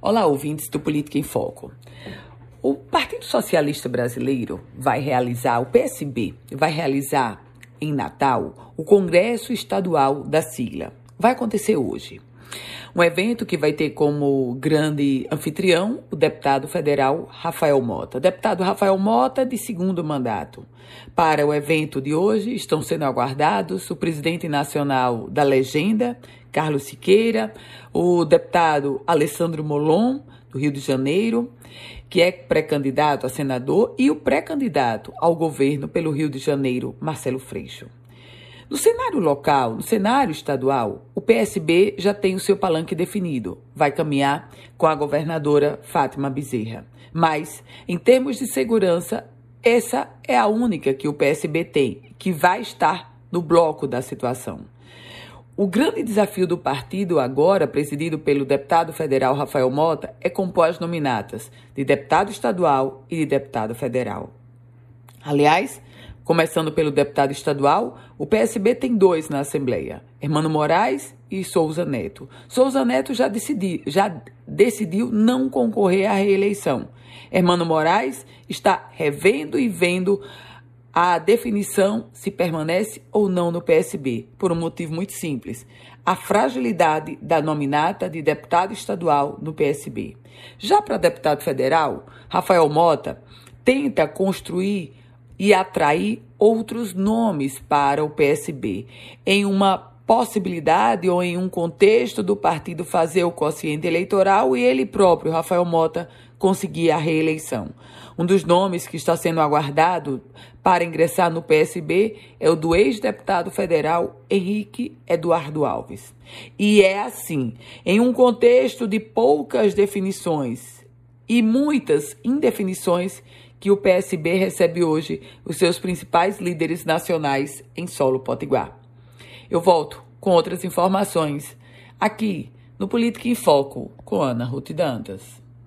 Olá, ouvintes do Política em Foco. O Partido Socialista Brasileiro vai realizar, o PSB vai realizar em Natal o Congresso Estadual da Sigla. Vai acontecer hoje. Um evento que vai ter como grande anfitrião o deputado federal Rafael Mota. Deputado Rafael Mota, de segundo mandato. Para o evento de hoje estão sendo aguardados o presidente nacional da Legenda, Carlos Siqueira, o deputado Alessandro Molon, do Rio de Janeiro, que é pré-candidato a senador, e o pré-candidato ao governo pelo Rio de Janeiro, Marcelo Freixo. No cenário local, no cenário estadual, o PSB já tem o seu palanque definido. Vai caminhar com a governadora Fátima Bezerra. Mas, em termos de segurança, essa é a única que o PSB tem, que vai estar no bloco da situação. O grande desafio do partido, agora presidido pelo deputado federal Rafael Mota, é compor as nominatas de deputado estadual e de deputado federal. Aliás, começando pelo deputado estadual, o PSB tem dois na Assembleia: Hermano Moraes e Souza Neto. Souza Neto já, decidi, já decidiu não concorrer à reeleição. Hermano Moraes está revendo e vendo a definição se permanece ou não no PSB, por um motivo muito simples: a fragilidade da nominata de deputado estadual no PSB. Já para deputado federal, Rafael Mota tenta construir e atrair outros nomes para o PSB em uma possibilidade ou em um contexto do partido fazer o quociente eleitoral e ele próprio, Rafael Mota, conseguir a reeleição. Um dos nomes que está sendo aguardado para ingressar no PSB é o do ex-deputado federal Henrique Eduardo Alves. E é assim, em um contexto de poucas definições e muitas indefinições, que o PSB recebe hoje os seus principais líderes nacionais em solo potiguar. Eu volto com outras informações aqui no Política em Foco com Ana Ruth Dantas.